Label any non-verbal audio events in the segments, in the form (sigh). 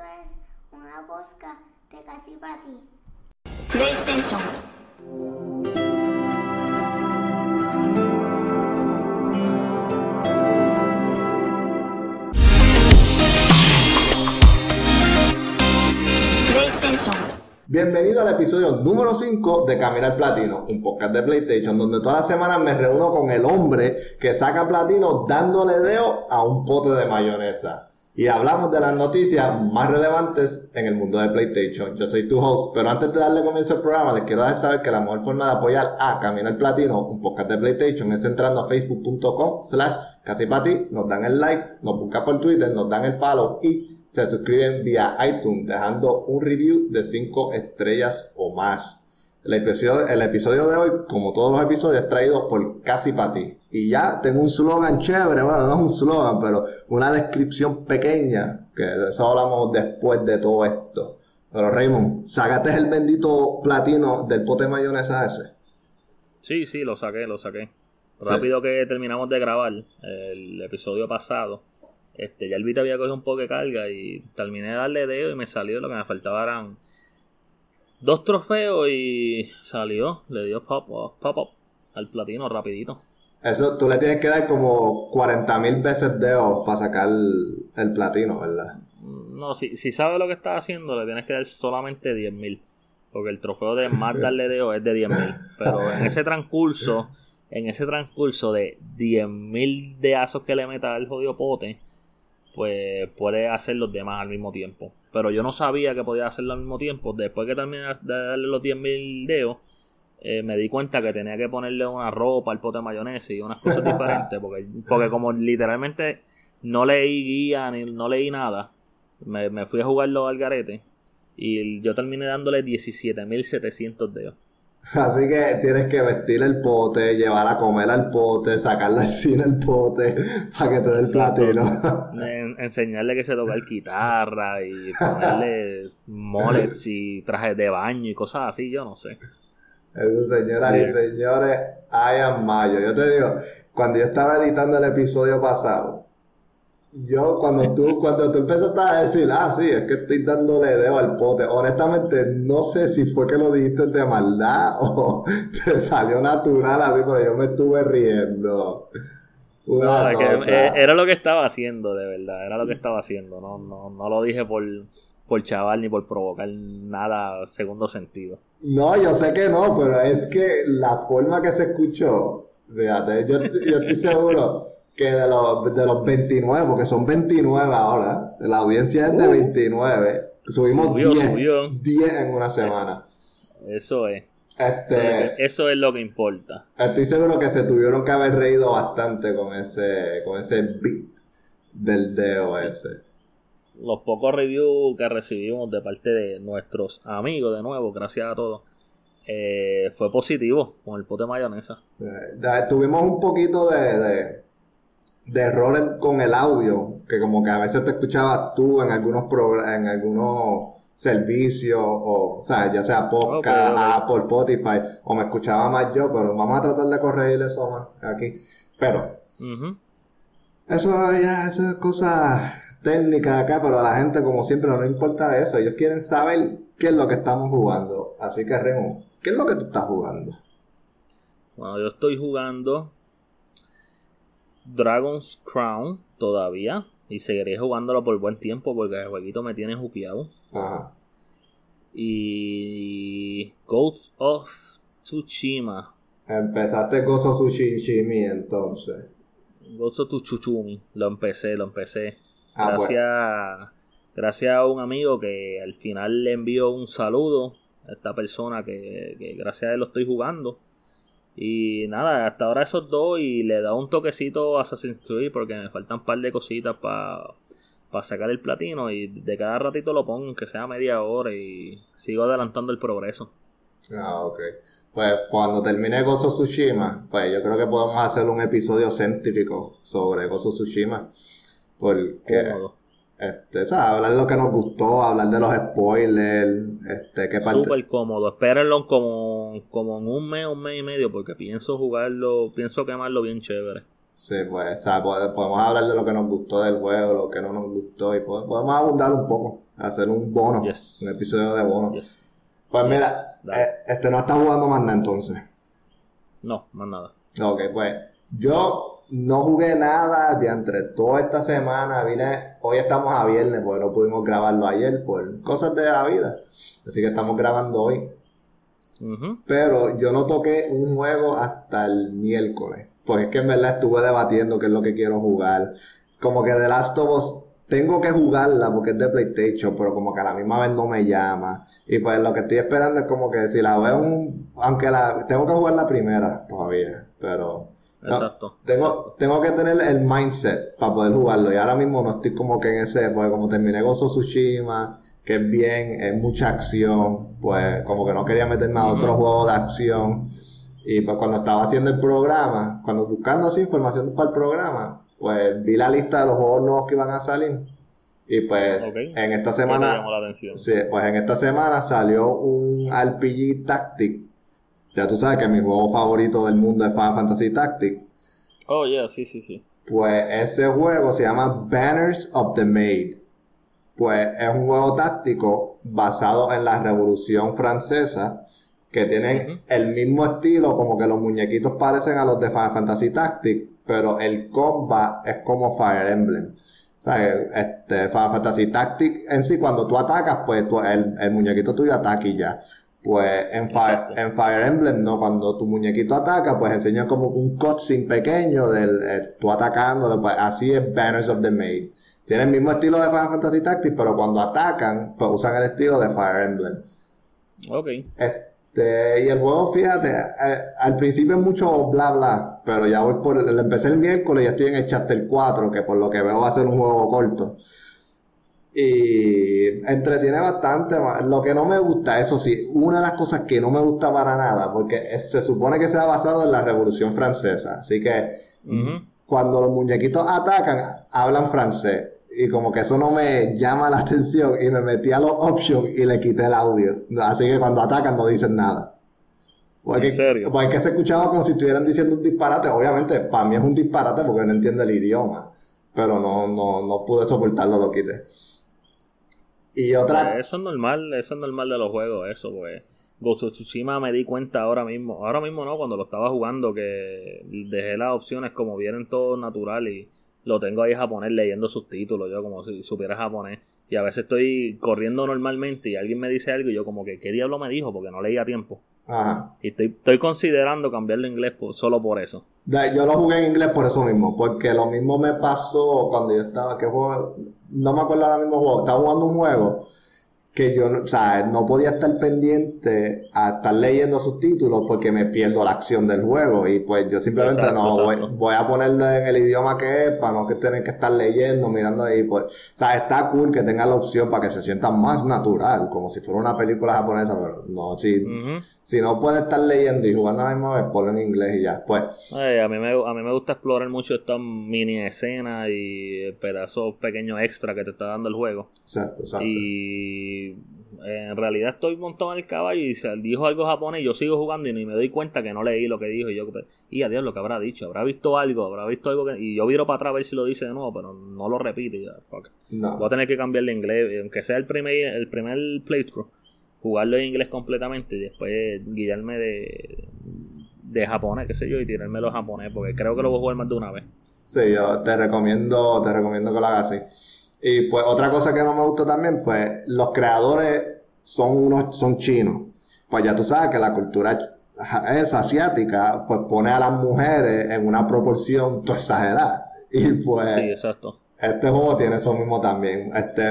Esto es una bosca de casi para ti. PlayStation. PlayStation. Bienvenido al episodio número 5 de Caminar Platino, un podcast de PlayStation donde todas las semanas me reúno con el hombre que saca platino dándole dedo a un pote de mayonesa. Y hablamos de las noticias más relevantes en el mundo de PlayStation. Yo soy tu host, pero antes de darle comienzo al programa, les quiero dejar saber que la mejor forma de apoyar a Caminar Platino, un podcast de PlayStation, es entrando a facebook.com slash casipati, nos dan el like, nos buscan por Twitter, nos dan el follow y se suscriben vía iTunes dejando un review de 5 estrellas o más. El episodio, el episodio de hoy, como todos los episodios, es traído por Casi Pati. Y ya tengo un slogan chévere, bueno, no es un slogan, pero una descripción pequeña, que de eso hablamos después de todo esto. Pero Raymond, ¿sacaste el bendito platino del pote de mayonesa ese? Sí, sí, lo saqué, lo saqué. Sí. Rápido que terminamos de grabar el episodio pasado, este, ya el Vita había cogido un poco de carga y terminé de darle dedo y me salió lo que me faltaba eran dos trofeos y salió, le dio pop pop up al platino rapidito. Eso tú le tienes que dar como 40.000 veces dedos para sacar el, el platino, ¿verdad? No, si, si sabes lo que estás haciendo, le tienes que dar solamente 10.000. Porque el trofeo de más darle dedo es de 10.000. Pero (laughs) en ese transcurso, en ese transcurso de 10.000 deazos que le meta al jodido pote, pues puede hacer los demás al mismo tiempo. Pero yo no sabía que podía hacerlo al mismo tiempo. Después que terminé de darle los 10.000 dedos, eh, me di cuenta que tenía que ponerle una ropa al pote de mayonesa y unas cosas diferentes. Porque, porque como literalmente no leí guía ni no leí nada, me, me fui a jugarlo al garete. Y yo terminé dándole 17.700 dedos. Así que tienes que vestir el pote, llevar a comer al pote, sacarle al cine el pote (laughs) para que te dé el platino. En- enseñarle que se toca el guitarra y ponerle (laughs) molets y trajes de baño y cosas así, yo no sé. Eso, señoras y señores, I am Mayo. Yo te digo, cuando yo estaba editando el episodio pasado, yo cuando tú, (laughs) cuando tú empezaste a decir, ah, sí, es que estoy dándole dedo al pote, honestamente no sé si fue que lo dijiste de maldad (laughs) o te salió natural así, pero yo me estuve riendo. Una No, que, eh, era lo que estaba haciendo, de verdad, era lo que estaba haciendo. No, no, no lo dije por, por chaval ni por provocar nada segundo sentido. No, yo sé que no, pero es que la forma que se escuchó, fíjate, yo, yo estoy (laughs) seguro que de los, de los 29, porque son 29 ahora, la audiencia es de 29, subimos Subió, 10, subió. 10 en una semana. Eso es. Este, Eso es lo que importa. estoy seguro que se tuvieron que haber reído bastante con ese, con ese beat del ese. Los pocos reviews que recibimos de parte de nuestros amigos, de nuevo, gracias a todos, eh, fue positivo con el pote de mayonesa. Eh, Tuvimos un poquito de, de, de errores con el audio, que como que a veces te escuchabas tú en algunos en algunos servicios, o, o sea, ya sea podcast, Ok, ok. Apple, Spotify, o me escuchaba más yo, pero vamos a tratar de corregir eso más aquí. Pero, eso ya, eso es cosa técnica acá, pero a la gente, como siempre, no le importa eso. Ellos quieren saber qué es lo que estamos jugando. Así que, Remo, ¿qué es lo que tú estás jugando? Bueno, yo estoy jugando Dragon's Crown todavía. Y seguiré jugándolo por buen tiempo porque el jueguito me tiene juqueado. Ajá. Y Ghost of Tsushima. Empezaste Gozo Tsushimi entonces. Ghost of Tsushimi. Lo empecé, lo empecé. Ah, gracias, gracias a un amigo que al final le envió un saludo a esta persona que, que gracias a él lo estoy jugando. Y nada, hasta ahora esos dos y le da un toquecito a Assassin's Creed porque me faltan un par de cositas para sacar el platino y de cada ratito lo pongo, que sea media hora y sigo adelantando el progreso. Ah, ok. Pues cuando termine Gozo Tsushima, pues yo creo que podemos hacer un episodio céntrico sobre Gozo Tsushima. Porque, Cómodo. este, ¿sabes? Hablar de lo que nos gustó, hablar de los spoilers, este, qué parte... Súper cómodo. Espérenlo como, como en un mes, un mes y medio, porque pienso jugarlo, pienso quemarlo bien chévere. Sí, pues, pode- podemos hablar de lo que nos gustó del juego, lo que no nos gustó, y pode- podemos abundar un poco, hacer un bono, Yes. un episodio de bono. Yes. Pues Yes, mira, dale. eh, este no está jugando más nada entonces. No, más nada. Ok, pues yo no jugué nada de entre toda esta semana. Vine, hoy estamos a viernes porque no pudimos grabarlo ayer por cosas de la vida. Así que estamos grabando hoy. Pero yo no toqué un juego hasta el miércoles. Porque es que en verdad estuve debatiendo qué es lo que quiero jugar. Como que The Last of Us tengo que jugarla porque es de PlayStation, pero como que a la misma vez no me llama. Y pues lo que estoy esperando es como que si la veo un... Aunque la... Tengo que jugar la primera todavía, pero... no, Exacto. tengo, tengo que tener el mindset para poder jugarlo. Y ahora mismo no estoy como que en ese, porque como terminé Gozo Tsushima, que es bien, es mucha acción, pues como que no quería meterme a otro juego de acción. Y pues cuando estaba haciendo el programa, cuando buscando así información para el programa, pues vi la lista de los juegos nuevos que iban a salir. Y pues en esta ¿Qué te semana? Sí, pues en esta semana salió un RPG Tactic. Ya tú sabes que mi juego favorito del mundo es Final Fantasy Tactic. Oh, yeah, sí, sí, sí. Pues ese juego se llama Banners of the Maid. Pues es un juego táctico basado en la Revolución Francesa que tienen el mismo estilo, como que los muñequitos parecen a los de Final Fantasy Tactic, pero el combat es como Fire Emblem. O sea, este, Final Fantasy Tactic en sí, cuando tú atacas, pues tú- el, el muñequito tuyo ataca y ya. Pues en Fire, en Fire Emblem, no, cuando tu muñequito ataca, pues enseña como un cutscene pequeño del eh, tú atacándolo, pues así es Banners of the Maid. Tiene el mismo estilo de Final Fantasy Tactics, pero cuando atacan, pues usan el estilo de Fire Emblem. Ok. Este, y el juego, fíjate, eh, al principio es mucho bla bla, pero ya voy por, el- empecé el miércoles y ya estoy en el chapter 4, que por lo que veo va a ser un juego corto. Y entretiene bastante. Lo que no me gusta, eso sí, una de las cosas que no me gusta para nada, porque se supone que se ha basado en la Revolución Francesa. Así que cuando los muñequitos atacan, hablan francés. Y como que eso no me llama la (laughs) atención y me metí a los options y le quité el audio. Así que cuando atacan no dicen nada. Porque, ¿En serio? Porque se escuchaba como si estuvieran diciendo un disparate. Obviamente, para mí es un disparate porque no entiendo el idioma. Pero no, no, no pude soportarlo, lo quité. Y. Pues eso es normal, eso es normal de los juegos, eso, pues. Ghost of Tsushima me di cuenta ahora mismo, ahora mismo no, cuando lo estaba jugando, que dejé las opciones como vienen todo natural y lo tengo ahí japonés leyendo subtítulos, yo como si supiera japonés. Y a veces estoy corriendo normalmente y alguien me dice algo y yo como que, ¿qué diablo me dijo? Porque no leía a tiempo. Ajá. Y estoy, estoy considerando cambiarlo a inglés por- solo por eso. Yo lo jugué en inglés por eso mismo, porque lo mismo me pasó cuando yo estaba, ¿qué juego? No me acuerdo ahora mismo juego, estaba jugando un juego que yo, no- o sea, no podía estar pendiente a estar leyendo subtítulos porque me pierdo la acción del juego y pues yo simplemente Exacto, no voy, exacto. voy a ponerlo en el idioma que es para no que tener que estar leyendo, mirando ahí, pues, o sea, está cool que tenga la opción para que se sienta más natural, como si fuera una película japonesa, pero no, si, si no puede estar leyendo y jugando a la misma vez, ponlo en inglés y ya, pues. Ay, a, mí me, a mí me gusta explorar mucho estas mini escenas y pedazos pequeños extra que te está dando el juego. Exacto, exacto. Y en realidad estoy montado en el caballo y dijo algo japonés y yo sigo jugando y me doy cuenta que no leí lo que dijo. Y yo, y a Dios, lo que habrá dicho, habrá visto algo, habrá visto algo que. Y yo viro para atrás a ver si lo dice de nuevo, pero no lo repite. ya. No. Voy a tener que cambiarle inglés, aunque sea el primer, el primer playthrough, jugarlo en inglés completamente y después guiarme de, de japonés, qué sé yo, y tirarme los japonés, porque creo que lo voy a jugar más de una vez. Sí, yo te recomiendo, te recomiendo que lo hagas así. Y pues otra cosa que no me gusta también, pues los creadores son unos, son chinos. Pues ya tú sabes que la cultura es asiática, pues pone a las mujeres en una proporción tú (laughs) exagerada. Y pues Sí, exacto. este juego tiene eso mismo también. Este,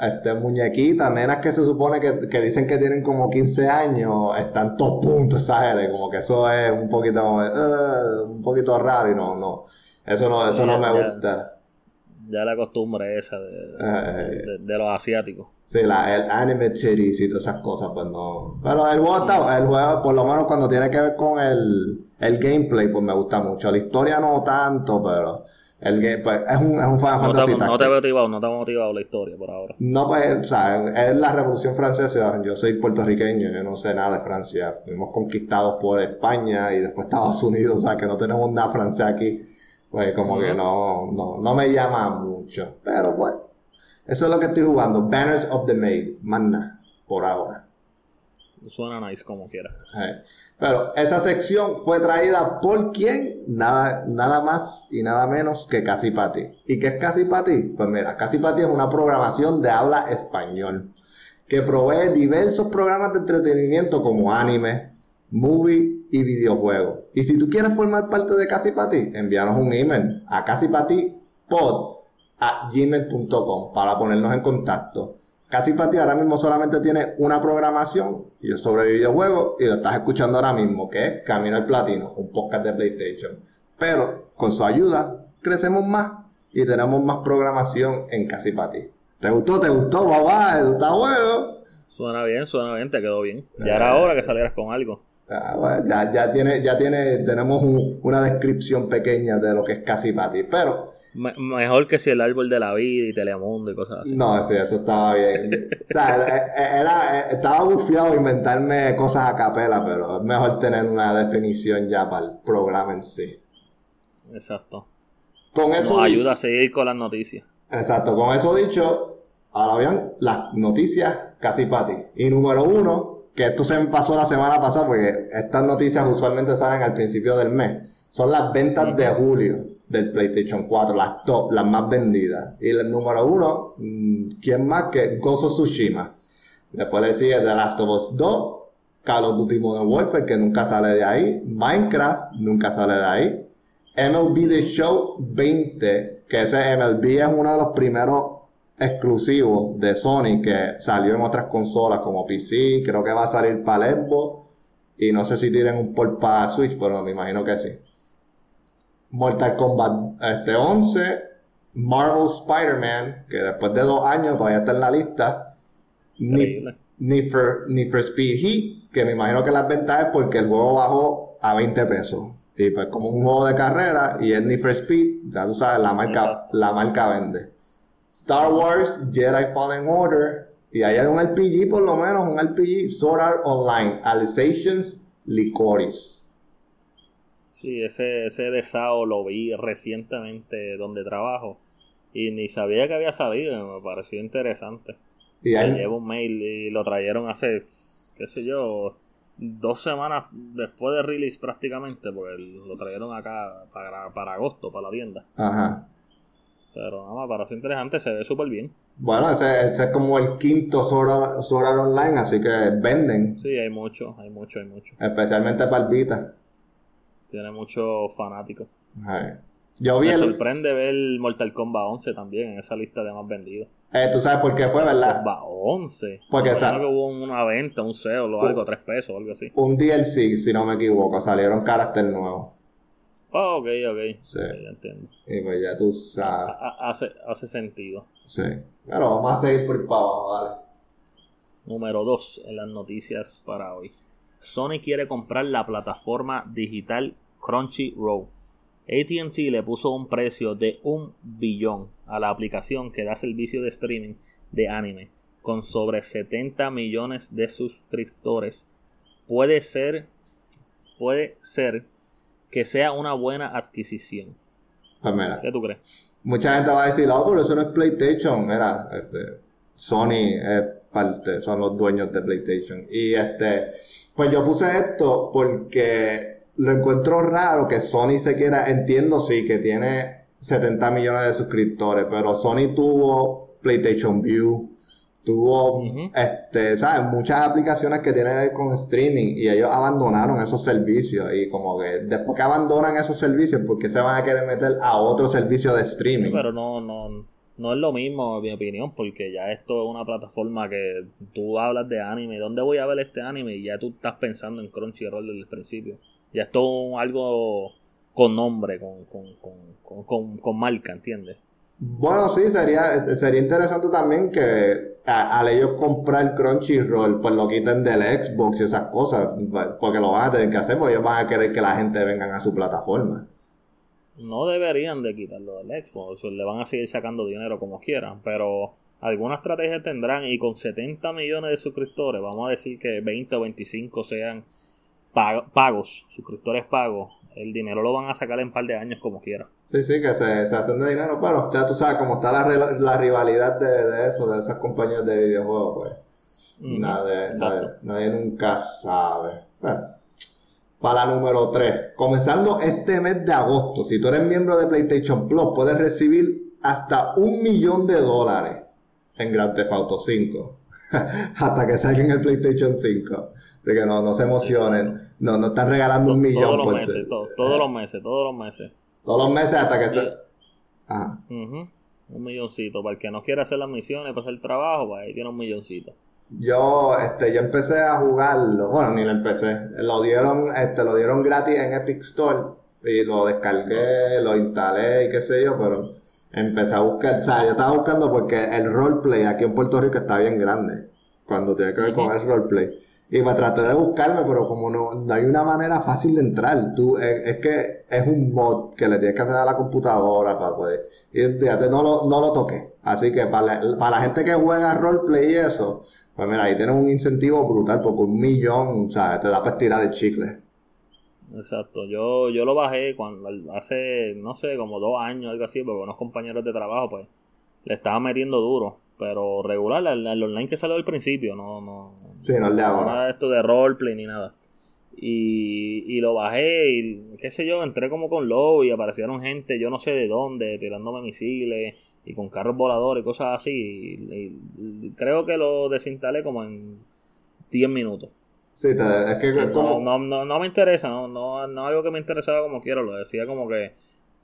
este muñequitas, nenas que se supone que, que dicen que tienen como 15 años, están todos puntos exagerados. Como que eso es un poquito, eh, un poquito raro y no, no. Eso no, eso no me gusta. Ya la costumbre esa de, de, de los asiáticos. Sí, la, el anime titties y todas esas cosas, pues no. Pero el juego está, el juego, por lo menos cuando tiene que ver con el, el gameplay, pues me gusta mucho. La historia no tanto, pero el game, pues es un, es un Final No Fantasy te, no te motivado, no te ha motivado la historia por ahora. No, pues, o sea, es la Revolución Francesa. Yo soy puertorriqueño, yo no sé nada de Francia. Fuimos conquistados por España y después Estados Unidos, o sea, que no tenemos nada francés aquí. Pues como que no, no, no me llama mucho. Pero pues, eso es lo que estoy jugando. Banners of the Maid. Manda, por ahora. Suena nice como quiera. Eh, Pero esa sección fue traída por quién? Nada, nada más y nada menos que Casi Pati. ¿Y qué es Casi Pati? Pues mira, Casi Pati es una programación de habla español que provee diversos programas de entretenimiento como anime, movie y videojuegos. Y si tú quieres formar parte de Casi Pati, envíanos un email a casipatipod a gmail.com para ponernos en contacto. Casi para ti ahora mismo solamente tiene una programación y es sobre videojuegos y lo estás escuchando ahora mismo, que es Camino al Platino, un podcast de PlayStation. Pero con su ayuda crecemos más y tenemos más programación en Casi para ti. ¿Te gustó? ¿Te gustó, papá? ¿Eso está bueno? Suena bien, suena bien, te quedó bien. Ya era hora que salieras con algo. Ah, bueno, ya, ya tiene, ya tiene, tenemos un- una descripción pequeña de lo que es Casi para ti, pero Me- mejor que si el árbol de la vida y Telemundo y cosas así. No, sí, eso estaba bien. (laughs) o sea, eh, eh, era, eh, estaba bufiado inventarme cosas a capela, pero es mejor tener una definición ya para el programa en sí. Exacto. Con eso, Nos ayuda a seguir con las noticias. exacto, con eso dicho, ahora bien, las noticias casi para ti. Y número uno, que esto se me pasó la semana pasada, porque estas noticias usualmente salen al principio del mes, son las ventas de julio del PlayStation 4, las top, las más vendidas. Y el número uno, mm, ¿quién más que of Tsushima? Después le sigue The Last of Us 2, Call of Duty Modern Warfare, que nunca sale de ahí, Minecraft, nunca sale de ahí, MLB The Show 20, que ese MLB es uno de los primeros exclusivos de Sony que salió en otras consolas como PC, creo que va a salir para Xbox y no sé si tienen un port para Switch, pero me imagino que sí. Mortal Kombat este 11, Marvel Spider-Man, que después de dos años todavía está en la lista. Need, Increíble. Need for, Speed Heat, que me imagino que las ventas es porque el juego bajó a 20 pesos. Y pues como un juego de carrera y es Need for Speed, ya tú sabes, la marca, Exacto. la marca vende. Star Wars, Jedi Fallen Order, y ahí hay un RPG por lo menos, un RPG Sword Art Online, Alizations Licoris. Sí, ese, ese de SAO lo vi recientemente donde trabajo y ni sabía que había salido, me pareció interesante. Y hay, llevo un mail y lo trajeron hace, qué sé yo, dos semanas después de release prácticamente, porque lo trajeron acá para, para agosto, para la tienda. ajá. Pero nada, me pareció interesante, se ve súper bien. Bueno, ese, ese es como el quinto Sword Art, Sword Art Online, así que venden, Sí, hay mucho, hay mucho, hay mucho. especialmente para el Vita. Tiene muchos fanáticos. Yo vi Me el, sorprende ver Mortal Kombat 11 también en esa lista de más vendidos. eh, tú sabes por qué fue, ¿verdad? Kombat 11. Porque que hubo una venta, un sale o algo, tres pesos o algo así. Un DLC, si no me equivoco, salieron carácter nuevo. Oh, ok, ok. Sí. Ya entiendo. Y pues ya tú sabes. Ha- ha- Hace, hace sentido. Sí. Pero vamos a seguir por para abajo, vale. Número 2 en las noticias para hoy. Sony quiere comprar la plataforma digital Crunchyroll. ATT le puso un precio de un billón a la aplicación que da servicio de streaming de anime con sobre 70 millones de suscriptores. Puede ser, puede ser que sea una buena adquisición. Pues mira, ¿Qué tú crees? mucha gente va a decir, oh, pero eso no es PlayStation. Mira, este, Sony es parte, son los dueños de PlayStation. Y este, pues yo puse esto porque lo encuentro raro que Sony se quiera, entiendo sí que tiene 70 millones de suscriptores, pero Sony tuvo PlayStation View, tuvo, este, ¿sabes? Muchas aplicaciones que tienen que ver con streaming y ellos abandonaron esos servicios y como que después que abandonan esos servicios, ¿por qué se van a querer meter a otro servicio de streaming? Pero no, no, no es lo mismo, en mi opinión, porque ya esto es una plataforma que tú hablas de anime. ¿Dónde voy a ver este anime? Y ya tú estás pensando en Crunchyroll desde el principio. Ya esto es algo con nombre, con, con, con, con, con- con marca, ¿entiendes? Bueno, sí, sería, sería interesante también que al ellos comprar Crunchyroll, pues lo quiten del Xbox y esas cosas, pues, porque lo van a tener que hacer, porque ellos van a querer que la gente venga a su plataforma. No deberían de quitarlo del Xbox, le van a seguir sacando dinero como quieran, pero alguna estrategia tendrán y con 70 millones de suscriptores, vamos a decir que 20 o 25 sean pag- pagos, suscriptores pagos, el dinero lo van a sacar en un par de años como quiera. Sí, sí, que se, se hacen de dinero, pero ya tú sabes cómo está la, rivalidad de, de eso, de esas compañías de videojuegos, pues. Nadie, nadie nunca sabe. Bueno, para la número 3. Comenzando este mes de agosto, si tú eres miembro de PlayStation Plus, puedes recibir hasta un millón de dólares en Grand Theft Auto 5. (laughs) hasta que salga en el PlayStation 5. Así que no, no se emocionen. No, no están regalando un millón todos los por meses, ser- todos los meses, todos los meses. Todos los meses hasta que se... Ajá. Ujú, Un milloncito. Para el que no quiera hacer las misiones, para hacer el trabajo, pues ahí tiene un milloncito. Yo, este, yo empecé a jugarlo, bueno, ni lo empecé, lo dieron, este, lo dieron gratis en Epic Store y lo descargué, lo instalé y qué sé yo, pero empecé a buscar, o sea, yo estaba buscando porque el roleplay aquí en Puerto Rico está bien grande, cuando tiene que ver con el roleplay. Y me traté de buscarme, pero como no, no hay una manera fácil de entrar, tú, es, es que es un mod que le tienes que hacer a la computadora para poder. Y fíjate, no lo, no lo toqué. Así que para la, para la gente que juega roleplay y eso, pues mira, ahí tienes un incentivo brutal, porque un millón, o sea, te da para estirar el chicle. Exacto. Yo, yo lo bajé cuando hace, no sé, como dos años, algo así, porque unos compañeros de trabajo, pues, le estaban metiendo duro. Pero regular, el, el online que salió al principio, no, no, Sí, no el de ahora. nada de esto de roleplay ni nada. Y, y lo bajé y qué sé yo, entré como con lobo y aparecieron gente, yo no sé de dónde, tirándome misiles y con carros voladores y cosas así. Y, y creo que lo desinstalé como en 10 minutos. Sí, te- es que No, no, no, no me interesa, no, no, no algo que me interesaba como quiero, lo decía como que,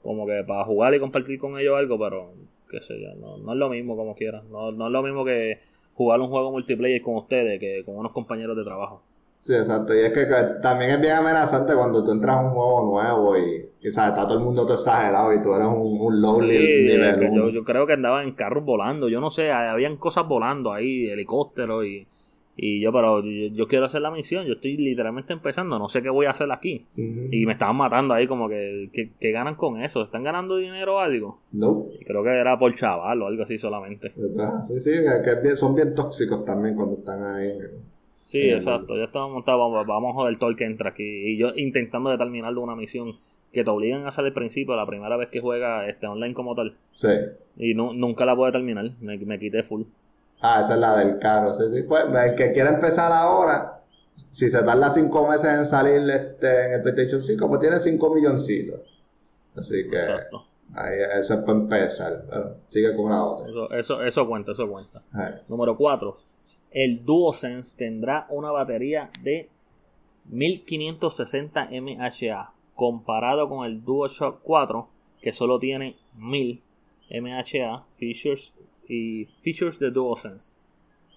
como que para jugar y compartir con ellos algo, pero qué sé yo, no, no es lo mismo como quiera, no, no es lo mismo que jugar un juego multiplayer con ustedes que con unos compañeros de trabajo. Sí, exacto. Y es que, que también es bien amenazante cuando tú entras a un juego nuevo y, y sabes, está todo el mundo todo exagerado y tú eres un, un low Sí, nivel es que yo, yo creo que andaba en carros volando, yo no sé, habían cosas volando ahí, helicópteros y, y yo, pero yo, yo quiero hacer la misión, yo estoy literalmente empezando, no sé qué voy a hacer aquí. Y me estaban matando ahí como que, que, que ganan con eso, ¿están ganando dinero o algo? No. Creo que era por chaval o algo así solamente. Eso es así, sí, que, son bien tóxicos también cuando están ahí. Sí, Eh, exacto. Ya estamos montados, vamos, vamos a joder todo el que entra aquí. Y yo intentando determinar de una misión que te obligan a hacer al principio, la primera vez que juega este online como tal. Sí. Y nu- nunca la pude terminar. Me, me quité full. Ah, esa es la del carro, sí, sí. Pues el que quiera empezar ahora, si se tarda cinco meses en salir este, en el PlayStation 5, pues tiene cinco milloncitos. Así que Exacto. ahí, eso es para empezar. Pero sigue con la otra. Eso, eso, eso cuenta, eso cuenta. Número 4. El DuoSense tendrá una batería de 1560 mAh comparado con el DualShock 4 que solo tiene 1000 mAh features y features de DualSense.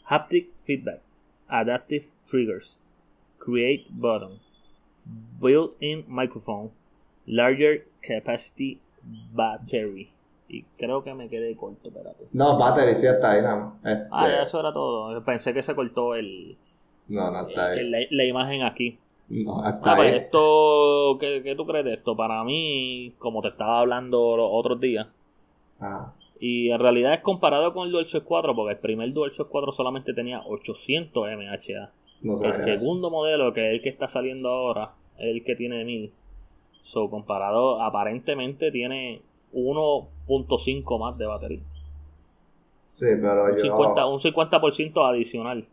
Haptic feedback, adaptive triggers, create button, built-in microphone, larger capacity battery. Y creo que me quedé corto, espérate. No, battery sí está ahí, no. Este, Ah, ya eso era todo. Pensé que se cortó el, No, no está ahí. el- la, la imagen aquí. No, está Ah, pues esto, ¿qué, qué tú crees de esto? Para mí, como te estaba hablando los otros días, Ah, y en realidad es comparado con el DualShock 4, porque el primer DualShock 4 solamente tenía 800 mAh. no El segundo modelo, que es el que está saliendo ahora, es el que tiene 1000. So, comparado, aparentemente tiene 1.5 más de batería. Sí, pero un yo... 50, un 50% adicional.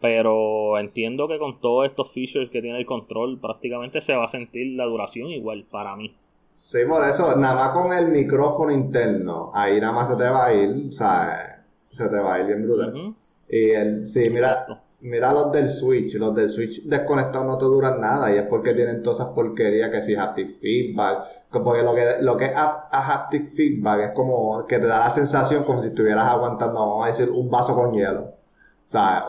Pero entiendo que con todos estos features que tiene el control, prácticamente se va a sentir la duración igual para mí. Sí, por eso, nada más con el micrófono interno, ahí nada más se te va a ir, o sea, se te va a ir bien brutal. Y el, sí, mira, Exacto. mira los del Switch, los del Switch desconectados no te duran nada y es porque tienen todas esas porquerías que si haptic feedback, que- porque lo que, lo que es a haptic feedback es como que te da la sensación como si estuvieras aguantando, vamos a decir, un vaso con hielo.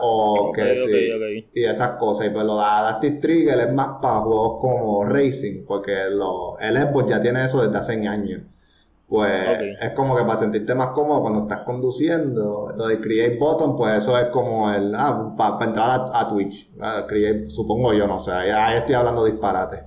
O que sí, y esas cosas. Y pues lo de Adaptive Trigger es más para juegos como Racing, porque lo, el Xbox ya tiene eso desde hace años. Pues es como que para sentirte más cómodo cuando estás conduciendo, lo de Create Button, pues eso es como el, ah, para entrar a, a Twitch. Ah, create, supongo yo, no sé, ya estoy hablando disparate.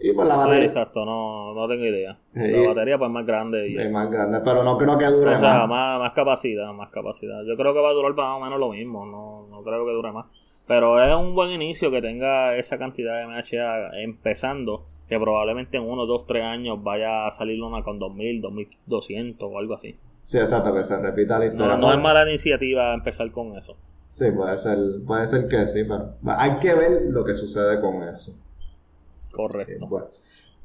Y pues la Sí, batería exacto, no, no tengo idea. La batería pues más grande y es eso. más grande, pero no creo que dure O sea, más. más, más capacidad, más capacidad. Yo creo que va a durar más o menos lo mismo, no, no creo que dure más. Pero es un buen inicio que tenga esa cantidad de MHA empezando que probablemente en uno, dos, tres años vaya a salir una con 2000, 2200 o algo así. Sí, exacto, que se repita la No, historia. no es mala iniciativa empezar con eso. Sí, puede ser, puede ser que sí, pero hay que ver lo que sucede con eso. Correcto. Bueno,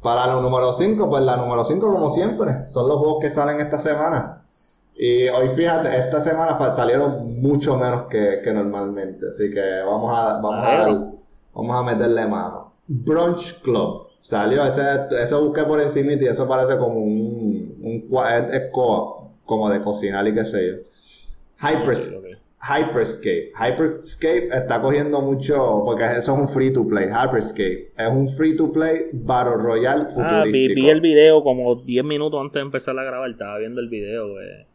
para la número 5, pues la número 5, como siempre, son los juegos que salen esta semana. Y hoy, fíjate, esta semana salieron mucho menos que, que normalmente. Así que vamos a, vamos a, dar- vamos a meterle mano. Brunch Club. Salió, ese, ese busqué por encima y eso parece como un, un cua- es, es co- como de cocinar y qué sé yo. Hypers, Ok, ok. Hyperscape. Hyperscape está cogiendo mucho, porque eso es un free to play. Hyperscape es un free to play Battle Royale Ah, futurístico. vi, vi el video como 10 minutos antes de empezar a grabar. Estaba viendo el video. eh.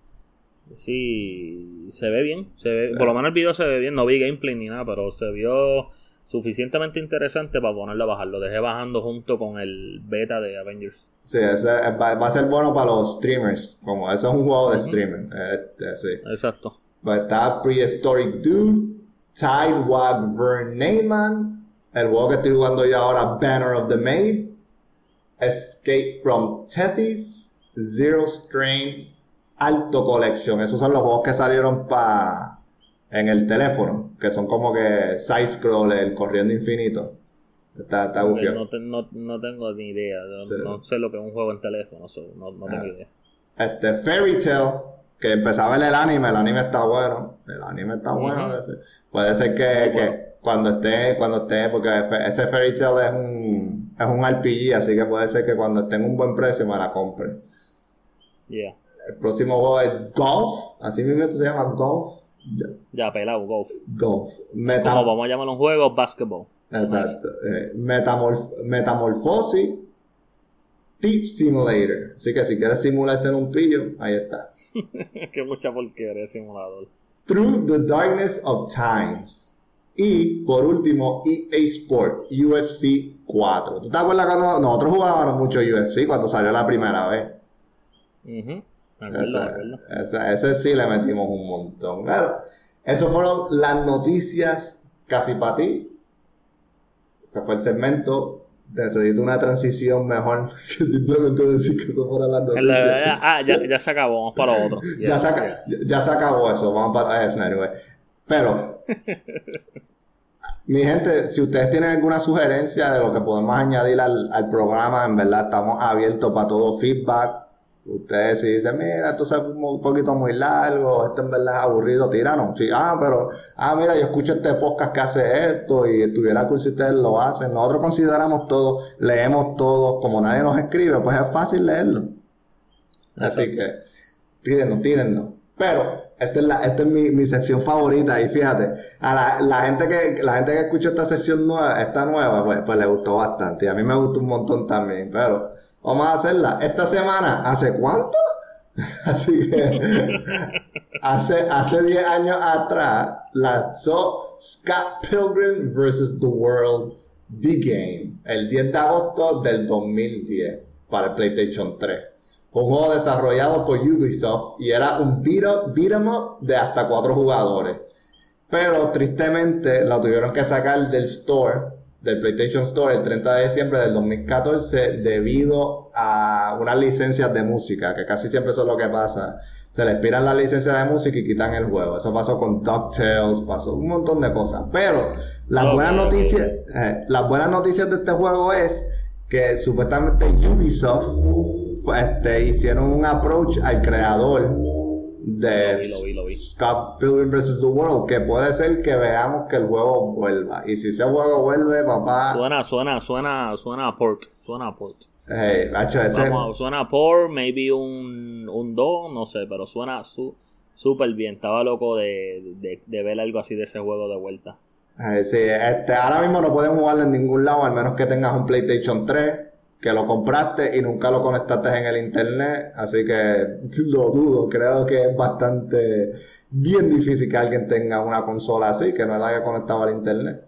Sí, se ve bien. Se ve, Sí. Por lo menos el video se ve bien. No vi gameplay ni nada, pero se vio suficientemente interesante para ponerlo a bajar. Lo dejé bajando junto con el beta de Avengers. Sí, ese va, va a ser bueno para los streamers. Como eso es un juego de streamer. Este, sí. Exacto. Pues está Prehistoric Dude, Tidewag Vernayman, el juego que estoy jugando yo ahora, Banner of the Maid, Escape from Tethys, Zero Strain, Alto Collection. Esos son los juegos que salieron para en el teléfono, que son como que side scroller, corriendo infinito. Está, está Ok, gufio. no, te- no- no tengo ni idea. Sí. No sé lo que es un juego en teléfono. so, no, no tengo Ah. idea. Este Fairy Tail, que empezaba a ver el anime, el anime está bueno. El anime está bueno. Puede ser que, que cuando esté, cuando esté, porque ese Fairy Tail es un, es un RPG, así que puede ser que cuando esté en un buen precio me la compre. Yeah. El próximo juego es Golf, así mismo se llama Golf. Ya, pelado, golf. Golf. Como vamos a llamarlo un juego, basketball. Exacto. Eh, metamorf- metamorfosis. Tip Simulator. Así que si quieres simular ser un pillo, ahí está. (laughs) que mucha porquería simulador. Through the Darkness of Times. Y por último, EA Sport UFC 4. ¿Tú te acuerdas cuando nosotros jugábamos mucho UFC cuando salió la primera vez? Ese, acuerdo. ese- ese sí le metimos un montón. Claro, esas fueron las noticias casi para ti. Ese fue el segmento. Necesito una transición mejor (laughs) que simplemente decir que eso fueron las noticias. ah, ya, ya se acabó, vamos para lo otro. ya, se aca- yes. ya se acabó eso, vamos para eso, anyway. Pero, (laughs) mi gente, si ustedes tienen alguna sugerencia de lo que podemos añadir al, al programa, en verdad estamos abiertos para todo feedback. Ustedes si dicen, mira, esto es un poquito muy largo, esto en verdad es aburrido, tíranos. Sí, ah, pero, ah, mira, yo escucho este podcast que hace esto y estuviera cool si ustedes lo hacen. Nosotros consideramos todo, leemos todo, como nadie nos escribe, pues es fácil leerlo. Así que, tírennos, tírennos. Pero, esta es, la, esta es mi, mi sección favorita y fíjate, a la, la gente que la gente que escuchó esta sección nueva, esta nueva, pues, pues le gustó bastante y a mí me gustó un montón también, pero vamos a hacerla. Esta semana, ¿hace cuánto? (laughs) Así que, hace, hace 10 años atrás, lanzó Scott Pilgrim vs. The World, The Game, el 10 de agosto del 2010 para el PlayStation 3. Fue un juego desarrollado por Ubisoft y era un beat, up, 'em de hasta cuatro jugadores. Pero tristemente lo tuvieron que sacar del store, del PlayStation Store, el 30 de diciembre del 2014 debido a unas licencias de música, que casi siempre eso es lo que pasa. Se les expiran las licencias de música y quitan el juego. Eso pasó con DuckTales, pasó un montón de cosas. Pero las buenas noticias, eh, las buenas noticias de este juego es que supuestamente Ubisoft este, hicieron un approach al creador de Lo vi, lo vi, lo vi. Scott Pilgrim vs. The World, que puede ser que veamos que el juego vuelva. Y si ese juego vuelve, papá, Suena, suena, suena, suena a port. Suena a port. hey, macho, ese, Vamos, suena a port, maybe un, un 2, no sé, pero suena su, súper bien. Estaba loco de, de, de ver algo así de ese juego de vuelta. sí, este, ahora mismo no pueden jugarlo en ningún lado, al menos que tengas un PlayStation 3, que lo compraste y nunca lo conectaste en el internet, así que (laughs) lo dudo, creo que es bastante bien difícil que alguien tenga una consola así, que no la haya conectado al internet.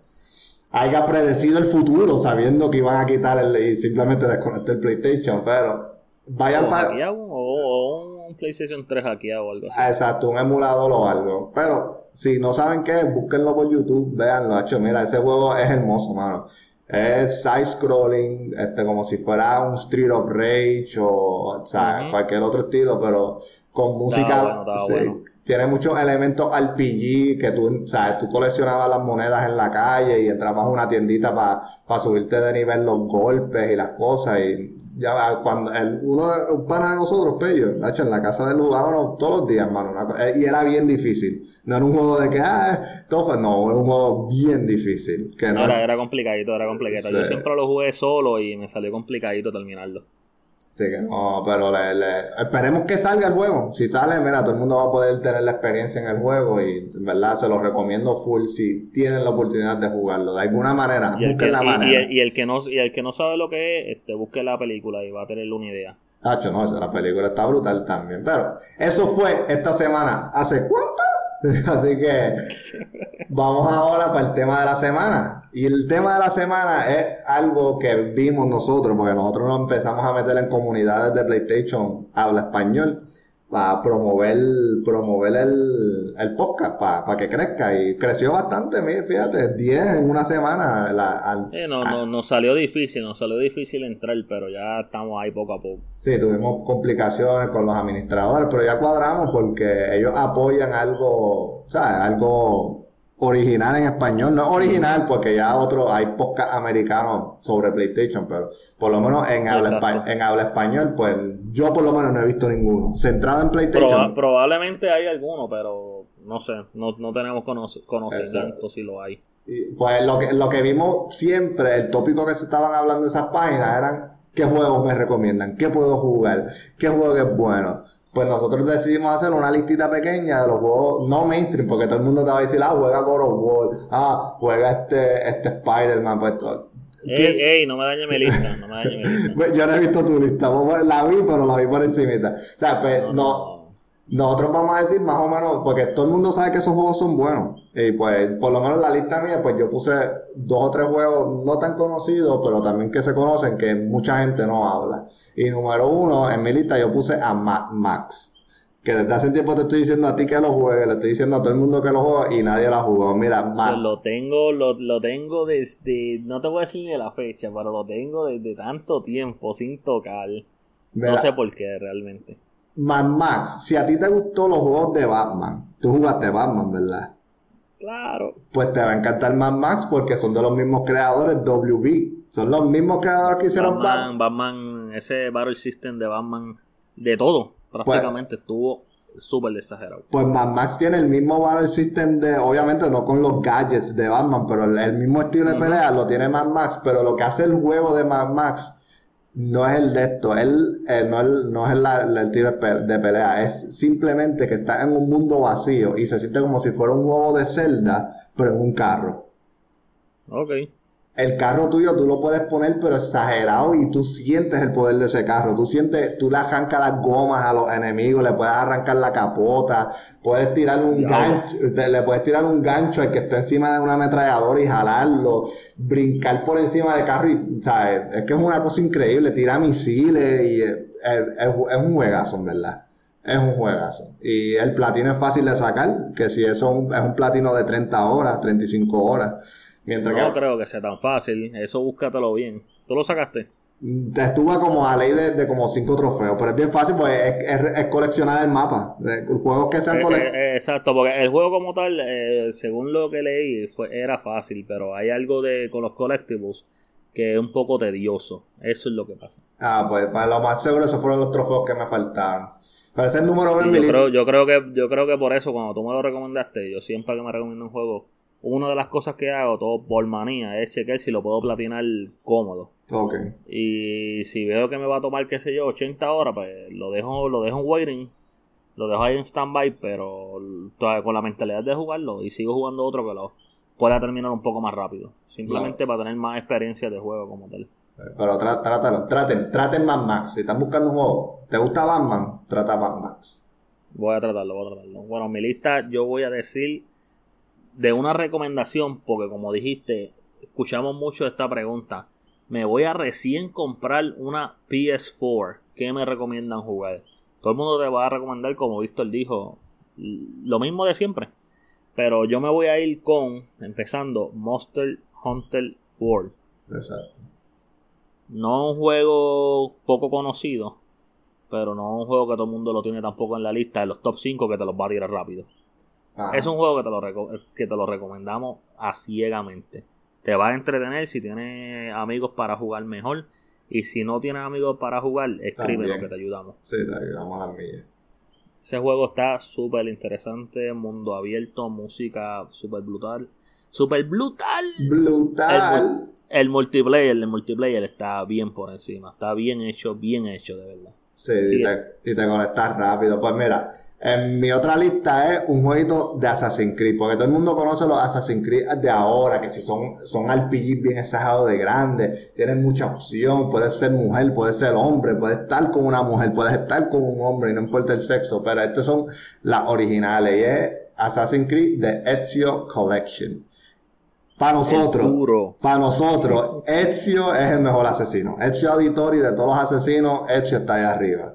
haya predecido el futuro sabiendo que iban a quitar el, y simplemente desconectar el PlayStation, pero vayan para... o, un PlayStation 3 hackeado o algo así. Exacto, un emulador o algo. Pero si no saben qué, búsquenlo por YouTube, véanlo. Hacho, mira, ese juego es hermoso, mano. Es side scrolling, este, como si fuera un Street of Rage o, o sea, cualquier otro estilo, pero con música. bueno, sí. bueno. Tiene muchos elementos RPG que tú, o sea, tú coleccionabas las monedas en la calle y entrabas a una tiendita para subirte de nivel los golpes y las cosas y ya cuando el, uno, un pana de nosotros, Pello, Nacho, en la casa del jugábamos todos los días, mano, una eh, y era bien difícil. No era un juego de que, ah, todo no, era un juego bien difícil. Que no, Era, era complicadito, era complicadito. Yo siempre lo jugué solo y me salió complicadito terminarlo. Sí que no, pero le- le- esperemos que salga el juego. Si sale, mira, todo el mundo va a poder tener la experiencia en el juego y, en verdad, se lo recomiendo full si tienen la oportunidad de jugarlo. De alguna manera, que, busquen la y- manera. y el- y el que no, y el que no sabe lo que es, este, busque la película y va a tener una idea. Hacho, no, esa la película está brutal también. Pero eso fue esta semana. ¿Hace cuánto? (laughs) Así que vamos ahora para el tema de la semana. Y el tema de la semana es algo que vimos nosotros, porque nosotros nos empezamos a meter en comunidades de PlayStation habla español para promover, promover el, el podcast, para que crezca. Y creció bastante, fíjate, 10 en una semana. La, al- Eh, no, a- no, nos salió difícil, nos salió difícil entrar, pero ya estamos ahí poco a poco. Sí, tuvimos complicaciones con los administradores, pero ya cuadramos porque ellos apoyan algo, ¿sabes? Algo original en español. No original porque ya otro, hay podcast americanos sobre PlayStation, pero por lo menos en habla, en habla español, pues yo por lo menos no he visto ninguno. Centrado en Proba- PlayStation. probablemente hay alguno, pero no sé, no, no tenemos cono- conocimiento si lo hay. Y, pues lo que, lo que vimos siempre, el tópico que se estaban hablando de esas páginas eran qué juegos me recomiendan, qué puedo jugar, qué juego es bueno. Pues nosotros decidimos hacer una listita pequeña de los juegos no mainstream, porque todo el mundo te va a decir, ah, juega God of War, ah, juega este, este Spider-Man, pues todo. ¿Qué- Ey, ey, no me dañe mi lista, no me dañe mi lista. (laughs) Pues, Yo no he visto tu lista, vos- la vi, pero la vi por encimita. O sea, pues no. nosotros vamos a decir más o menos, porque todo el mundo sabe que esos juegos son buenos. Y pues, por lo menos en la lista mía, pues yo puse dos o tres juegos no tan conocidos, pero también que se conocen, que mucha gente no habla. Y número uno, en mi lista yo puse a Mad Max. Que desde hace tiempo te estoy diciendo a ti que lo juegues, le estoy diciendo a todo el mundo que lo juega y nadie lo ha jugado. Mira, O sea, lo tengo, lo, lo tengo desde, no te voy a decir ni la fecha, pero lo tengo desde tanto tiempo sin tocar. mira, No sé por qué realmente. Mad Max, si a ti te gustó los juegos de Batman, tú jugaste Batman, ¿verdad? Claro. pues te va a encantar Mad Max porque son de los mismos creadores WB. Son los mismos creadores que hicieron Batman, Batman. Batman, ese Battle System de Batman, de todo, prácticamente estuvo súper exagerado. Pues Mad Max tiene el mismo Battle System de, obviamente no con los gadgets de Batman, pero el, el mismo estilo de pelea lo tiene Mad Max, pero lo que hace el juego de Mad Max no es el de esto, él, eh, no, es- no es la- la- el estilo de, pe- de pelea, es simplemente que está en un mundo vacío y se siente como si fuera un juego de Zelda, pero en un carro. Ok. El carro tuyo tú lo puedes poner pero exagerado y tú sientes el poder de ese carro. Tú sientes, tú le arrancas las gomas a los enemigos, le puedes arrancar la capota, puedes tirar un gancho, te- le puedes tirar un gancho al que está encima de una ametralladora y jalarlo, brincar por encima del carro y, ¿sabes? Es que es una cosa increíble, tira misiles y es, es- es- es un juegazo, en verdad. Es un juegazo. Y el platino es fácil de sacar, que si eso es un, es un platino de 30 horas, 35 horas. Mientras No que creo que sea tan fácil. Eso búscatelo bien. ¿Tú lo sacaste? te estuve como a ley de, de como cinco trofeos, pero es bien fácil, pues es, es- es coleccionar el mapa. Juegos que sean Eh, coleccionables. eh, exacto, porque el juego como tal, eh, según lo que leí, fue, era fácil, pero hay algo de con los collectibles que es un poco tedioso. Eso es lo que pasa. Ah, pues para lo más seguro esos fueron los trofeos que me faltaban. Pero ese es el número uno Y en mi yo, lista. creo, yo creo que yo creo que por eso cuando tú me lo recomendaste, yo siempre que me recomiendo un juego, una de las cosas que hago todo por manía es chequear si lo puedo platinar cómodo. Ok. Y si veo que me va a tomar, qué sé yo, 80 horas, pues lo dejo, lo dejo en waiting, lo dejo ahí en standby, pero con la mentalidad de jugarlo y sigo jugando otro que lo pueda terminar un poco más rápido. Simplemente para tener más experiencia de juego como tal. Pero trá- trátalo, traten, traten Mad Max. Si están buscando un juego, ¿te gusta Batman? Trata Mad Max. Voy a tratarlo, voy a tratarlo. Bueno, en mi lista yo voy a decir de una recomendación, porque como dijiste, escuchamos mucho esta pregunta. Me voy a recién comprar una PS4. ¿Qué me recomiendan jugar? Todo el mundo te va a recomendar, como Víctor dijo, lo mismo de siempre. Pero yo me voy a ir con, empezando, Monster Hunter World. Exacto. No un juego poco conocido, pero no un juego que todo el mundo lo tiene tampoco en la lista de los top 5 que te los va a tirar rápido. Ajá. Es un juego que te, lo que te lo recomendamos a ciegamente. Te va a entretener si tienes amigos para jugar mejor. Y si no tienes amigos para jugar, escríbenos También. que te ayudamos. Sí, te ayudamos a las millas. Ese juego está súper interesante, mundo abierto, música súper brutal. ¡Súper brutal! Brutal. El multiplayer, el multiplayer está bien por encima. Está bien hecho, bien hecho, de verdad. Sí, Sí. Y, te, y te conectas rápido. Pues mira, en mi otra lista es un jueguito de Assassin's Creed, porque todo el mundo conoce los Assassin's Creed de ahora, que si son, son RPG bien exagerados de grandes, tienen mucha opción, puedes ser mujer, puedes ser hombre, puedes estar con una mujer, puedes estar con un hombre, y no importa el sexo, pero estas son las originales, y es Assassin's Creed de Ezio Collection. Para nosotros, para nosotros, Ezio es el mejor asesino. Ezio Auditori de todos los asesinos, Ezio está ahí arriba.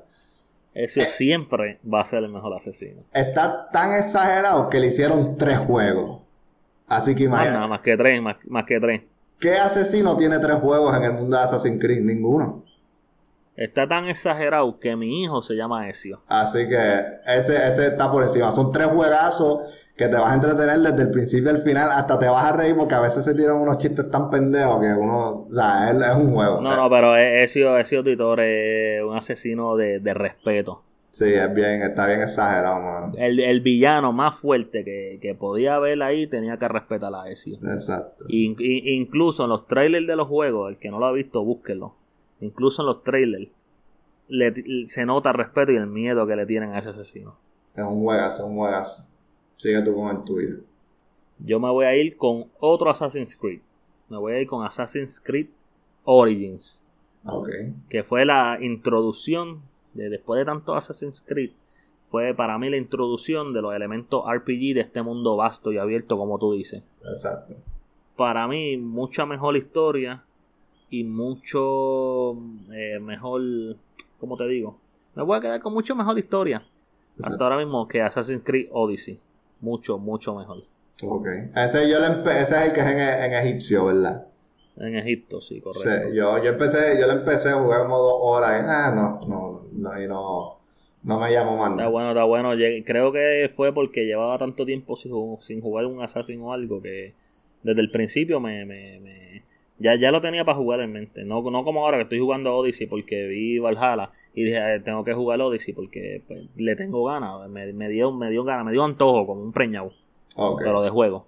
Eso siempre va a ser el mejor asesino. Está tan exagerado que le hicieron tres juegos. Así que Más imagínate. nada, más que tres, más, más que tres. ¿Qué asesino tiene tres juegos en el mundo de Assassin's Creed? Ninguno. Está tan exagerado que mi hijo se llama Ezio. Así que ese, ese está por encima. Son tres juegazos que te vas a entretener desde el principio al final. Hasta te vas a reír porque a veces se tiran unos chistes tan pendejos que uno... O sea, es, es un juego. No, no, pero Ezio, Ezio Titor es un asesino de, de respeto. Sí, es bien, está bien exagerado, mano. El, el villano más fuerte que, que podía haber ahí tenía que respetar a Ezio. Exacto. In- in- incluso en los trailers de los juegos, el que no lo ha visto, búsquelo. Incluso en los trailers le- se nota el respeto y el miedo que le tienen a ese asesino. Es un juegazo, es un juegazo. Sigue tú con el tuyo. Yo me voy a ir con otro Assassin's Creed. Me voy a ir con Assassin's Creed Origins. Ok. que fue la introducción de después de tanto Assassin's Creed fue para mí la introducción de los elementos RPG de este mundo vasto y abierto como tú dices Exacto. para mí mucha mejor historia y mucho eh, mejor ¿cómo te digo? me voy a quedar con mucho mejor historia Exacto. hasta ahora mismo que Assassin's Creed Odyssey mucho mucho mejor Ok. Ese, yo le empe- ese es el que es en, en egipcio, ¿verdad? en Egipto sí Sí, correcto yo, yo empecé, yo le empecé a jugar como dos horas y ah, no, no, no, y no, no me llamo más. Está bueno, está bueno. Creo que fue porque llevaba tanto tiempo sin, sin jugar un Assassin o algo que desde el principio me, me, me- ya, ya lo tenía para jugar en mente. No, no como ahora que estoy jugando Odyssey porque vi Valhalla y dije, "Eh, tengo que jugar Odyssey porque pues, le tengo ganas. Me, me dio, me dio ganas, me dio antojo como un preñado, pero de juego.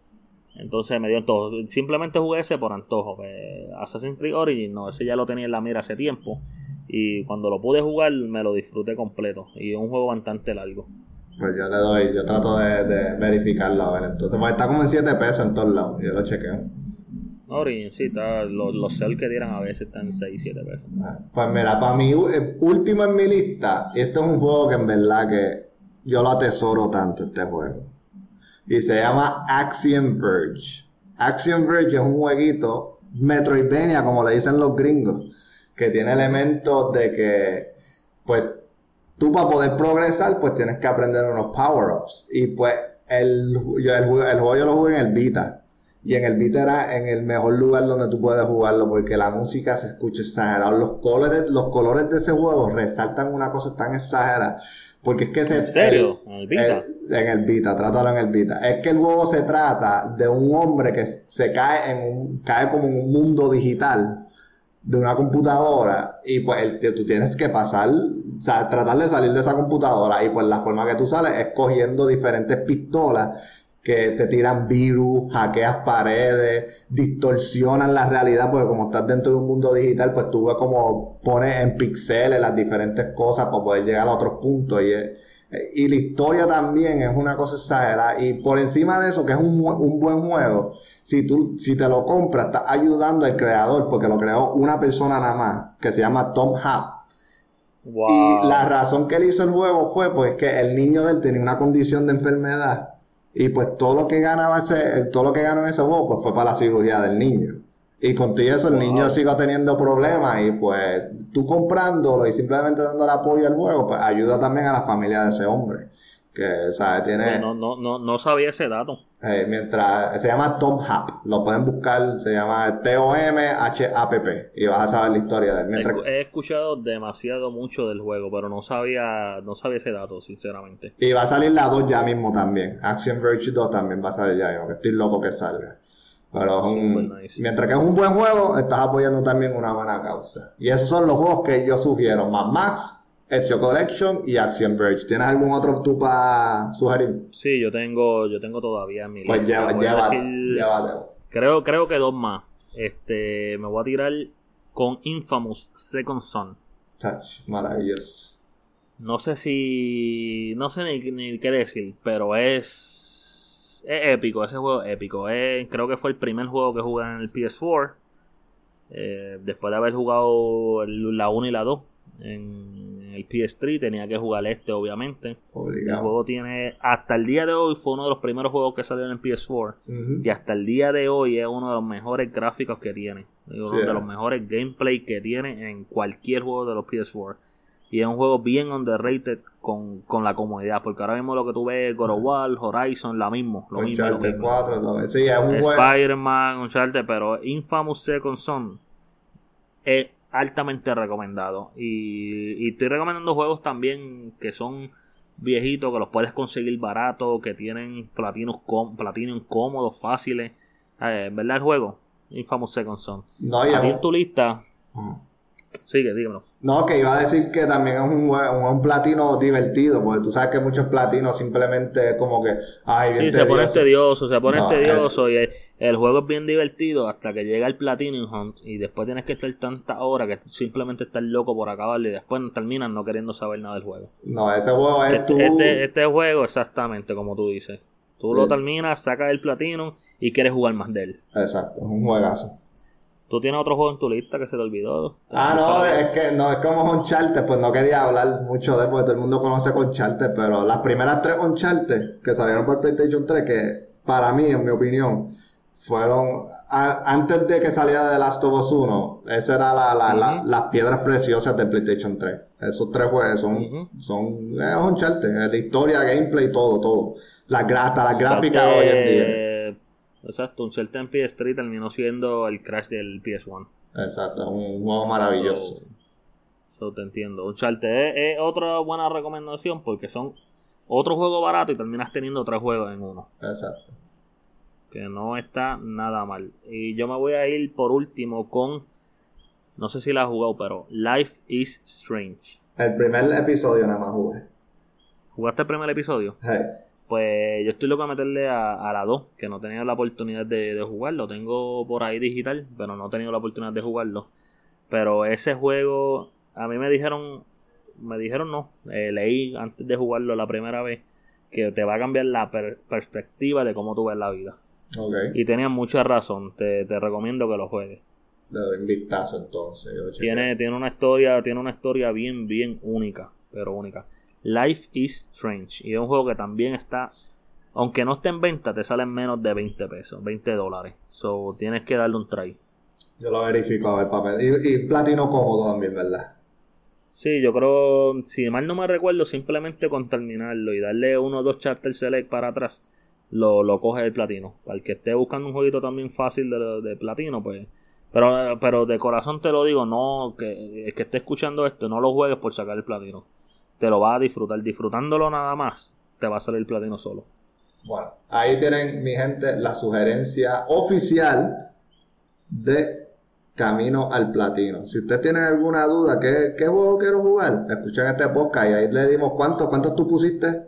Entonces me dio antojo. Simplemente jugué ese por antojo. Pues, Assassin's Creed Origins, no, ese ya lo tenía en la mira hace tiempo. Y cuando lo pude jugar, me lo disfruté completo. Y es un juego bastante largo. Pues yo le doy, yo trato de, de verificarlo, a ver, entonces, pues está como en 7 pesos en todos lados, yo lo chequeo. Origin, sí, está, los, los sell que dieran a veces están 6, 7 pesos. Ah, Pues mira, para u- eh, último en mi lista, este es un juego que en verdad que yo lo atesoro tanto, este juego. Y se llama Axiom Verge. Axiom Verge es un jueguito Metroidvania, como le dicen los gringos, que tiene elementos de que, pues, tú para poder progresar, pues tienes que aprender unos power-ups. Y pues, el, yo, el, el juego yo lo jugué en el Vita. Y en el Vita era en el mejor lugar donde tú puedes jugarlo porque la música se escucha exagerado. Los colores, los colores de ese juego resaltan una cosa tan exagerada. Porque es que se... ¿En serio? ¿En el Vita? el- en el Vita, trátalo en el Vita. Es que el juego se trata de un hombre que se cae en un... cae como en un mundo digital de una computadora y pues el- tú tienes que pasar, o sea, tratar de salir de esa computadora y pues la forma que tú sales es cogiendo diferentes pistolas que te tiran virus, hackeas paredes, distorsionan la realidad porque como estás dentro de un mundo digital pues tú ves como pones en píxeles las diferentes cosas para poder llegar a otros puntos y es- y la historia también es una cosa exagerada. Y por encima de eso, que es un, un buen juego, si tú, si te lo compras, estás ayudando al creador, porque lo creó una persona nada más, que se llama Tom Happ. Wow. Y la razón que él hizo el juego fue pues que el niño de él tenía una condición de enfermedad. Y pues todo lo que ganaba ese, todo lo que ganó en ese juego, pues fue para la cirugía del niño. Y con todo eso el niño sigue teniendo problemas y pues tú comprándolo y simplemente dándole apoyo al juego, pues ayuda también a la familia de ese hombre. Que, ¿sabes? Tiene... No, no, no, no sabía ese dato. Eh, mientras se llama Tom Hap, lo pueden buscar, se llama T-O-M-H-A-P-P y vas a saber la historia de él. Mientras- He, he escuchado demasiado mucho del juego, pero no sabía, no sabía ese dato, sinceramente. Y va a salir la 2 ya mismo también. Action Verge 2 también va a salir ya mismo, que estoy loco que salga. Pero es un- Super nice. mientras que es un buen juego, estás apoyando también una buena causa. Y esos son los juegos que yo sugiero. Mad Max, Ezio Collection y Action Verge. ¿Tienes algún otro tú para sugerir? Sí, yo tengo, yo tengo todavía en mi Pues llévatelo. creo, creo que dos más. Este, me voy a tirar con Infamous Second Son. Touch, maravilloso. No sé si. No sé ni, ni qué decir, pero es. Es épico, ese juego es épico. Es- creo que fue el primer juego que jugué en el PS4. eh, después de haber jugado la 1 y la 2 en el PS3, tenía que jugar este, obviamente. El juego tiene. Hasta el día de hoy fue uno de los primeros juegos que salió en el PS4. Ujú. Y hasta el día de hoy es uno de los mejores gráficos que tiene. Y uno de los mejores gameplay que tiene en cualquier juego de los PS4. Y es un juego bien underrated con, con la comunidad. Porque ahora mismo lo que tú ves, God of War, Horizon, lo mismo. Lo mismo, lo Uncharted mismo. 4, todo. Sí, es un juego. Spider-Man, Uncharted, pero Infamous Second Son es altamente recomendado. Y, y estoy recomendando juegos también que son viejitos, que los puedes conseguir barato, que tienen platinos com platinum cómodos, fáciles. Eh, ¿Verdad el juego? Infamous Second Son. No, A es ti en tu lista, Ajá. sigue, dígamelo. No, que iba a decir que también es un, jue- un, un platino divertido, porque tú sabes que muchos platinos simplemente es como que, ay, bien Sí, se pone tedioso. se pone No, tedioso y el, juego es bien divertido hasta que llega el Platinum Hunt y después tienes que estar tantas horas que simplemente estás loco por acabarlo y después terminas no queriendo saber nada del juego. No, ese juego es tú. Este, este, este juego exactamente como tú dices. Tú Sí. lo terminas, sacas el Platinum y quieres jugar más de él. Exacto, es un juegazo. ¿Tú tienes otro juego en tu lista que se te olvidó? Ah, no, es que no, es como Uncharted, pues no quería hablar mucho de él, porque todo el mundo conoce Uncharted, pero las primeras tres Uncharted que salieron por PlayStation 3, que para mí, en mi opinión, fueron, a- antes de que saliera The Last of Us 1, esas eran la, la- la- las piedras preciosas de PlayStation 3. Esos tres juegos son, Ujú. son es es la historia, gameplay, todo, todo. Las, hasta las gráficas hoy en día. Exacto, un Uncharted en PS3 terminó siendo el crash del PS1. Exacto, es un juego maravilloso. So, so te entiendo. Uncharted es, es otra buena recomendación porque son otro juego barato y terminas teniendo tres juegos en uno. Exacto. Que no está nada mal. Y yo me voy a ir por último con. No sé si la has jugado, pero Life is Strange. El primer episodio nada más jugué. ¿Jugaste el primer episodio? Hey. Pues yo estoy loco a meterle a, a la 2, que no he tenido la oportunidad de, de jugarlo. Tengo por ahí digital, pero no he tenido la oportunidad de jugarlo. Pero ese juego, a mí me dijeron, me dijeron no, eh, leí antes de jugarlo la primera vez, que te va a cambiar la per- perspectiva de cómo tú ves la vida. Y tenían mucha razón, te, te recomiendo que lo juegues. Le doy un vistazo entonces. Tiene, tiene una historia, tiene una historia bien, bien única, pero única. Life is Strange. Y es un juego que también está, aunque no esté en venta, te salen menos de 20 pesos, 20 dólares. So tienes que darle un try. Yo lo verifico a ver papel. Y, y platino cómodo también, ¿verdad? Sí, yo creo, si mal no me recuerdo, simplemente con terminarlo y darle uno o dos chapters select para atrás, lo, lo coge el platino. Para el que esté buscando un jueguito también fácil de, de platino, pues. Pero, pero de corazón te lo digo, no, que el que esté escuchando esto, no lo juegues por sacar el platino. Te lo vas a disfrutar. Disfrutándolo nada más, te va a salir el platino solo. Bueno, ahí tienen, mi gente, la sugerencia oficial de Camino al Platino. Si usted tiene alguna duda, ¿qué, qué juego quiero jugar? Escuchen este podcast y ahí le dimos cuántos, cuántos tú pusiste.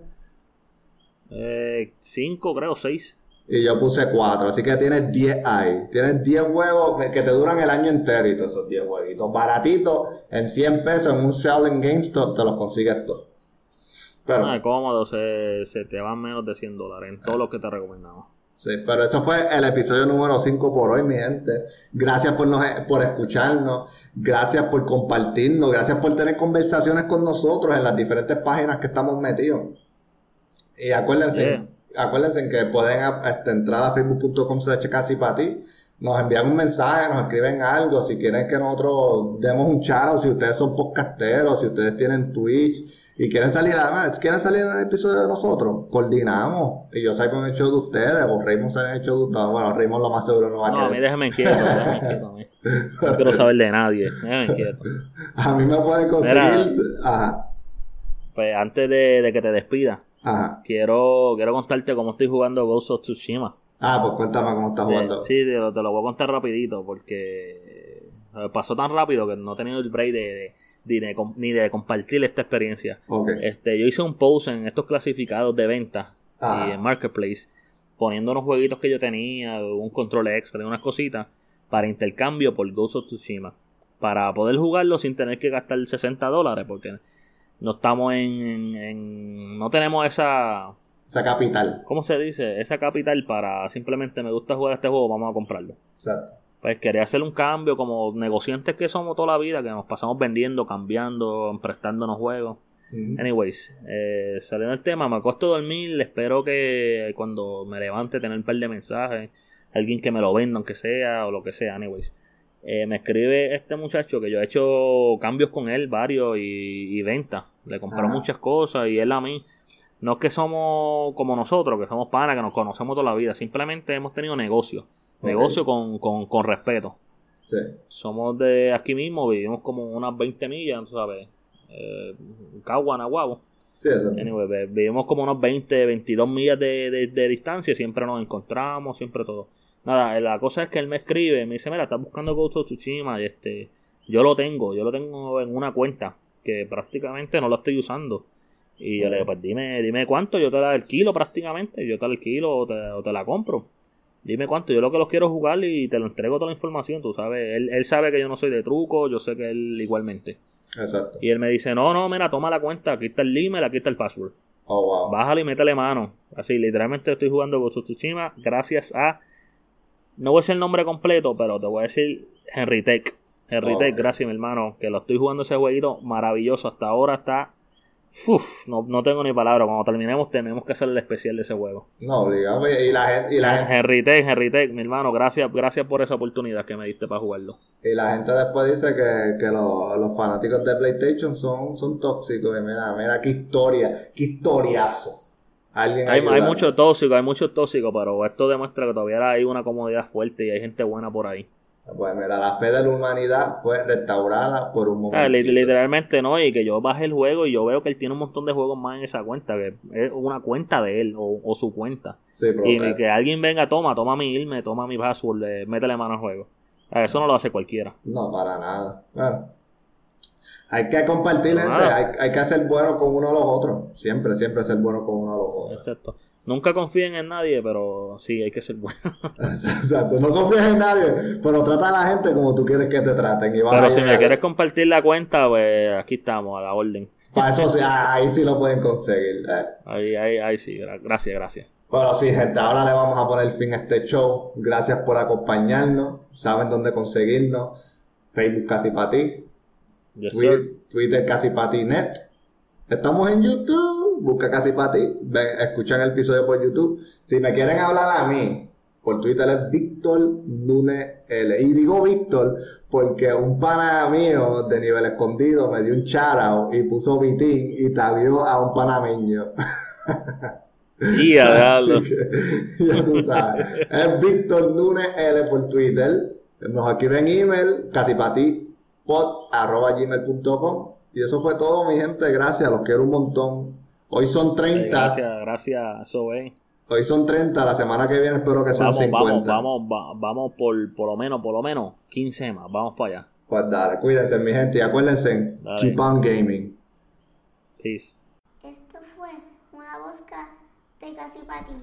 Eh, cinco, creo, seis. Y yo puse 4, así que tienes 10 ahí. Tienes 10 juegos que te duran el año entero y todos esos 10 jueguitos. Baratitos, en 100 pesos, en un sale en GameStop, te los consigues todos. Pero, Ah, cómodo, se, se te van menos de 100 dólares en todo lo que te recomendamos. sí, pero eso fue el episodio número 5 por hoy, mi gente. Gracias por, nos, por escucharnos, gracias por compartirnos, gracias por tener conversaciones con nosotros en las diferentes páginas que estamos metidos. Y acuérdense, Yeah. acuérdense que pueden este, entrar a facebook.com casi para ti. Nos envían un mensaje, nos escriben algo. Si quieren que nosotros demos un chat, o si ustedes son podcasteros, si ustedes tienen Twitch y quieren salir, además, quieren salir en el episodio de nosotros, coordinamos. Y yo salgo en el show de ustedes, o Raymond el show de no, bueno, Raymond lo más seguro no va a No, a mí querer. déjame quieto, déjame quieto. No quiero saber de nadie, déjame quieto. (laughs) A mí me pueden conseguir. Mira. Ajá, Pues antes de, de que te despida, ajá. quiero, quiero contarte cómo estoy jugando Ghost of Tsushima. Ah, pues cuéntame cómo estás jugando. Sí, te lo, te lo voy a contar rapidito porque eh, pasó tan rápido que no he tenido el break de, de- ni, de, com- ni de compartir esta experiencia. Ok. Este, yo hice un post en estos clasificados de venta Ajá. y en Marketplace poniendo unos jueguitos que yo tenía, un control extra y unas cositas para intercambio por Ghost of Tsushima. Para poder jugarlo sin tener que gastar 60 dólares porque no estamos en, en- en- no tenemos esa Esa capital. ¿cómo se dice? esa capital para simplemente me gusta jugar este juego, vamos a comprarlo. Exacto. Pues quería hacer un cambio como negociantes que somos toda la vida, que nos pasamos vendiendo, cambiando, prestándonos juegos. Anyways, eh, saliendo el tema, me acuesto a dormir, espero que cuando me levante tener un par de mensajes, alguien que me lo venda aunque sea, o lo que sea, anyways. Eh, me escribe este muchacho que yo he hecho cambios con él, varios, y, y venta. Le compró muchas cosas y él a mí. No es que somos como nosotros, que somos panas, que nos conocemos toda la vida, simplemente hemos tenido negocio. Ok. Negocio con, con, con respeto. Sí. Somos de aquí mismo, vivimos como unas 20 millas, tú sabes. Eh, Cagua, Nahuabo. Sí, eso. Vivimos como unos 20, 22 millas de, de- distancia, siempre nos encontramos, siempre todo. Nada, la cosa es que él me escribe, me dice, mira, estás buscando Ghost of y este, yo lo tengo, yo lo tengo en una cuenta, que prácticamente no lo estoy usando. Y yo le digo, pues dime, dime cuánto, yo te la alquilo prácticamente, yo te la alquilo o te, o te la compro. Dime cuánto, yo lo que los quiero jugar y te lo entrego toda la información, tú sabes. Él, él sabe que yo no soy de truco, yo sé que él igualmente. Exacto. Y él me dice, no, no, mira, toma la cuenta, aquí está el email, aquí está el password. Oh, wow. Bájale y métele mano. Así, literalmente estoy jugando Ghost of Tsushima gracias a... No voy a decir el nombre completo, pero te voy a decir Henry Tech. Henry Oh, Tech, gracias mi hermano, que lo estoy jugando ese jueguito maravilloso. Hasta ahora está... Uf, no, no tengo ni palabra. Cuando terminemos tenemos que hacer el especial de ese juego. No, obligado. Y la gente, y la gente, Henry Tech, Henry Tech, mi hermano, gracias, gracias por esa oportunidad que me diste para jugarlo. y la gente después dice que, que los, los fanáticos de PlayStation son, son tóxicos. Y mira, mira qué historia, qué historiazo. Alguien Hay, hay mucho tóxico, hay mucho tóxico, pero esto demuestra que todavía hay una comodidad fuerte y hay gente buena por ahí. Pues mira, la fe de la humanidad fue restaurada por un Ah, momento. literalmente no, y que yo bajé el juego y yo veo que él tiene un montón de juegos más en esa cuenta, que es una cuenta de él o, o su cuenta. Sí, Y que alguien venga, toma, toma mi irme, toma mi password, métele mano al juego. Ah, Eso no lo hace cualquiera. No, para nada. Bueno. Hay que compartir, gente. Hay, hay que ser bueno con uno a los otros. Siempre, siempre ser bueno con uno a los otros. Exacto. Nunca confíen en nadie, pero sí, hay que ser bueno. (laughs) Exacto. No confíes en nadie, pero trata a la gente como tú quieres que te traten. Y Pero si me quieres compartir la cuenta, pues aquí estamos, a la orden. Para eso sí, ah, ahí sí lo pueden conseguir. eh. Ahí, ahí, ahí sí, gra- gracias, gracias. Bueno, sí, gente, ahora le vamos a poner fin a este show. Gracias por acompañarnos. Saben dónde conseguirnos. Facebook casi para ti. Yes, Twitter, casi para ti net. Estamos en YouTube. Busca casi para ti. Ven, escuchan el episodio por YouTube. Si me quieren hablar a mí, por Twitter es Víctor L. Y digo Víctor porque un pana mío de nivel escondido me dio un shout y puso Vitín y tagueó a un panameño. Y a (laughs) ya tú sabes. Es Víctor L por Twitter. Nos escriben email, casi para ti, pod, arroba gmail.com. Y eso fue todo, mi gente. Gracias, los quiero un montón. Hoy son 30. Gracias, gracias, es. Hoy son 30. La semana que viene espero que sean Vamos, 50. vamos, vamos, va- vamos por, por lo menos, por lo menos 15 más. Vamos para allá. Pues dale, cuídense, mi gente. Y acuérdense, Dale. keep on gaming. Peace. Esto fue una bosca de casi para ti.